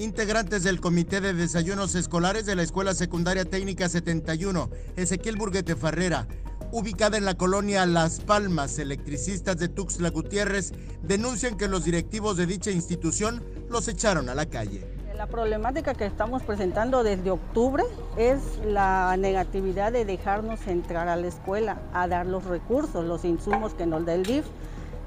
Integrantes del Comité de Desayunos Escolares de la Escuela Secundaria Técnica 71, Ezequiel Burguete Farrera, ubicada en la colonia Las Palmas, electricistas de Tuxtla Gutiérrez, denuncian que los directivos de dicha institución los echaron a la calle. La problemática que estamos presentando desde octubre es la negatividad de dejarnos entrar a la escuela, a dar los recursos, los insumos que nos da el DIF.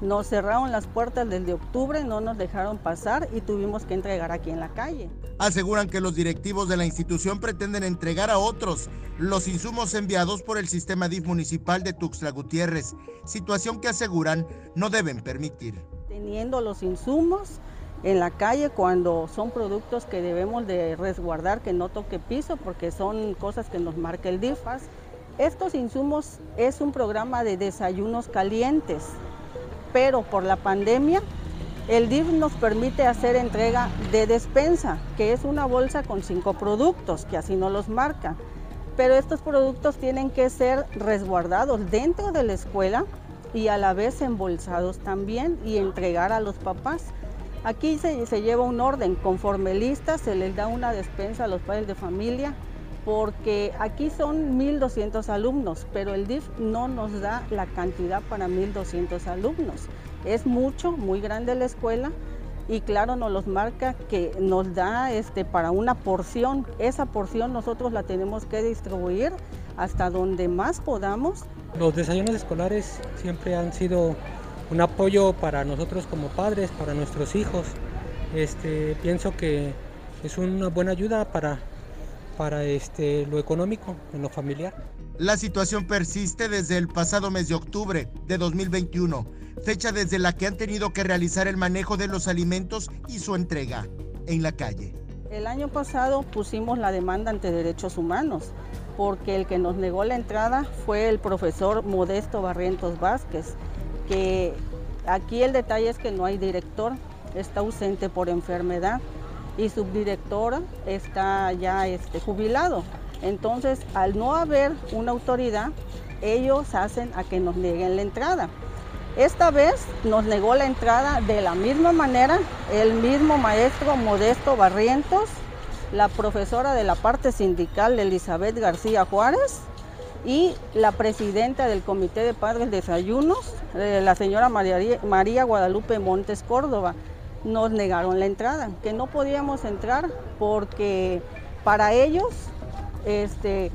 Nos cerraron las puertas desde octubre, no nos dejaron pasar y tuvimos que entregar aquí en la calle. Aseguran que los directivos de la institución pretenden entregar a otros los insumos enviados por el sistema DIF municipal de Tuxtla Gutiérrez, situación que aseguran no deben permitir. Teniendo los insumos en la calle cuando son productos que debemos de resguardar, que no toque piso, porque son cosas que nos marca el DIF. Estos insumos es un programa de desayunos calientes pero por la pandemia el DIF nos permite hacer entrega de despensa, que es una bolsa con cinco productos, que así no los marca. Pero estos productos tienen que ser resguardados dentro de la escuela y a la vez embolsados también y entregar a los papás. Aquí se, se lleva un orden, conforme lista se les da una despensa a los padres de familia, porque aquí son 1.200 alumnos, pero el DIF no nos da la cantidad para 1.200 alumnos. Es mucho, muy grande la escuela y claro nos los marca que nos da este, para una porción. Esa porción nosotros la tenemos que distribuir hasta donde más podamos. Los desayunos escolares siempre han sido un apoyo para nosotros como padres, para nuestros hijos. Este, pienso que es una buena ayuda para para este, lo económico, en lo familiar. La situación persiste desde el pasado mes de octubre de 2021, fecha desde la que han tenido que realizar el manejo de los alimentos y su entrega en la calle. El año pasado pusimos la demanda ante derechos humanos porque el que nos negó la entrada fue el profesor Modesto Barrientos Vázquez, que aquí el detalle es que no hay director, está ausente por enfermedad y subdirectora está ya este, jubilado. Entonces, al no haber una autoridad, ellos hacen a que nos nieguen la entrada. Esta vez nos negó la entrada de la misma manera el mismo maestro Modesto Barrientos, la profesora de la parte sindical Elizabeth García Juárez y la presidenta del Comité de Padres Desayunos, eh, la señora María Guadalupe Montes Córdoba nos negaron la entrada, que no podíamos entrar porque para ellos este,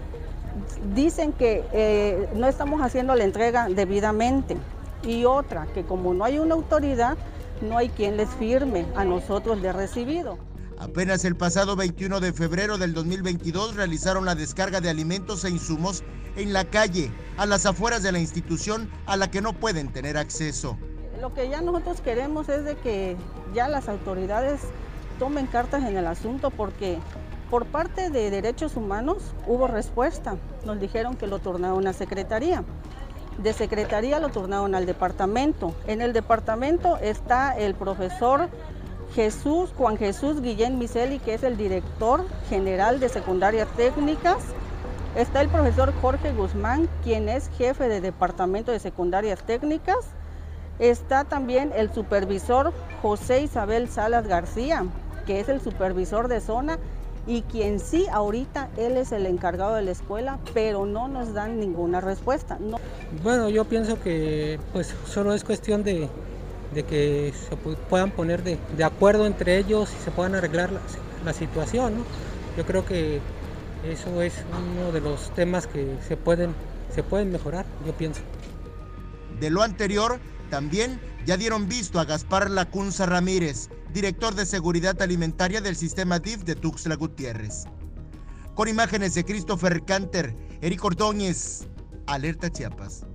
dicen que eh, no estamos haciendo la entrega debidamente. Y otra, que como no hay una autoridad, no hay quien les firme a nosotros de recibido. Apenas el pasado 21 de febrero del 2022 realizaron la descarga de alimentos e insumos en la calle, a las afueras de la institución a la que no pueden tener acceso. Lo que ya nosotros queremos es de que ya las autoridades tomen cartas en el asunto porque por parte de derechos humanos hubo respuesta. Nos dijeron que lo turnaron a secretaría. De secretaría lo turnaron al departamento. En el departamento está el profesor Jesús, Juan Jesús Guillén Miseli, que es el director general de secundarias técnicas. Está el profesor Jorge Guzmán, quien es jefe de departamento de secundarias técnicas. Está también el supervisor José Isabel Salas García, que es el supervisor de zona y quien sí ahorita él es el encargado de la escuela, pero no nos dan ninguna respuesta. Bueno, yo pienso que pues solo es cuestión de, que se puedan poner de, acuerdo entre ellos y se puedan arreglar la, situación. Yo creo que eso es uno de los temas que se pueden, se pueden mejorar, yo pienso. De lo anterior, también ya dieron visto a Gaspar Lacunza Ramírez, director de Seguridad Alimentaria del sistema DIF de Tuxtla Gutiérrez. Con imágenes de Christopher Canter, Eric Ordóñez, Alerta Chiapas.